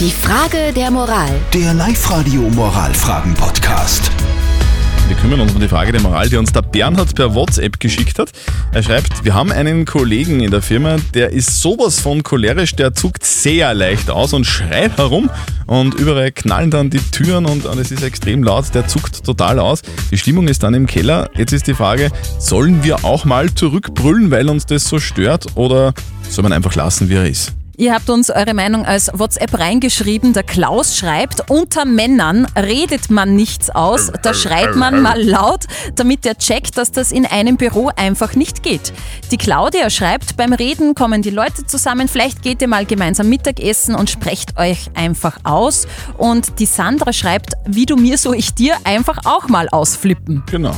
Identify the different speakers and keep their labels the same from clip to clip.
Speaker 1: Die Frage der Moral.
Speaker 2: Der Live-Radio Moralfragen-Podcast.
Speaker 3: Wir kümmern uns um die Frage der Moral, die uns der Bernhard per WhatsApp geschickt hat. Er schreibt, wir haben einen Kollegen in der Firma, der ist sowas von cholerisch, der zuckt sehr leicht aus und schreit herum und überall knallen dann die Türen und, und es ist extrem laut, der zuckt total aus. Die Stimmung ist dann im Keller. Jetzt ist die Frage, sollen wir auch mal zurückbrüllen, weil uns das so stört oder soll man einfach lassen, wie er ist?
Speaker 4: Ihr habt uns eure Meinung als WhatsApp reingeschrieben. Der Klaus schreibt, unter Männern redet man nichts aus, da schreit man mal laut, damit der checkt, dass das in einem Büro einfach nicht geht. Die Claudia schreibt, beim Reden kommen die Leute zusammen, vielleicht geht ihr mal gemeinsam Mittagessen und sprecht euch einfach aus. Und die Sandra schreibt, wie du mir, so ich dir, einfach auch mal ausflippen.
Speaker 3: Genau.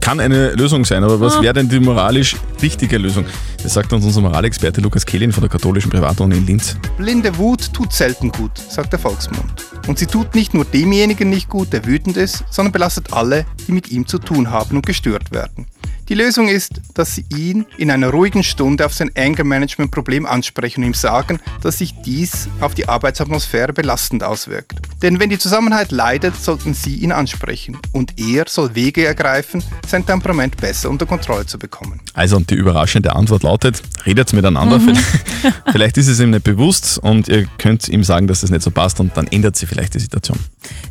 Speaker 3: Kann eine Lösung sein, aber was wäre denn die moralisch richtige Lösung? Das sagt uns unser Moralexperte Lukas Kehlin von der katholischen Privatuni in Linz.
Speaker 5: Blinde Wut tut selten gut, sagt der Volksmund. Und sie tut nicht nur demjenigen nicht gut, der wütend ist, sondern belastet alle, die mit ihm zu tun haben und gestört werden. Die Lösung ist, dass Sie ihn in einer ruhigen Stunde auf sein Anger-Management-Problem ansprechen und ihm sagen, dass sich dies auf die Arbeitsatmosphäre belastend auswirkt. Denn wenn die Zusammenhalt leidet, sollten Sie ihn ansprechen und er soll Wege ergreifen, sein Temperament besser unter Kontrolle zu bekommen.
Speaker 3: Also und die überraschende Antwort lautet, redet miteinander. Vielleicht, vielleicht ist es ihm nicht bewusst und ihr könnt ihm sagen, dass das nicht so passt und dann ändert sich vielleicht die Situation.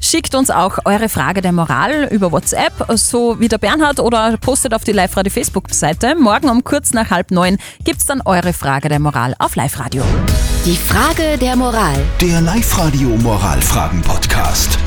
Speaker 4: Schickt uns auch eure Frage der Moral über WhatsApp, so wie der Bernhard, oder postet auf die Live-Radio Facebook-Seite. Morgen um kurz nach halb neun gibt's dann eure Frage der Moral auf Live-Radio.
Speaker 1: Die Frage der Moral.
Speaker 2: Der Live-Radio Moralfragen-Podcast.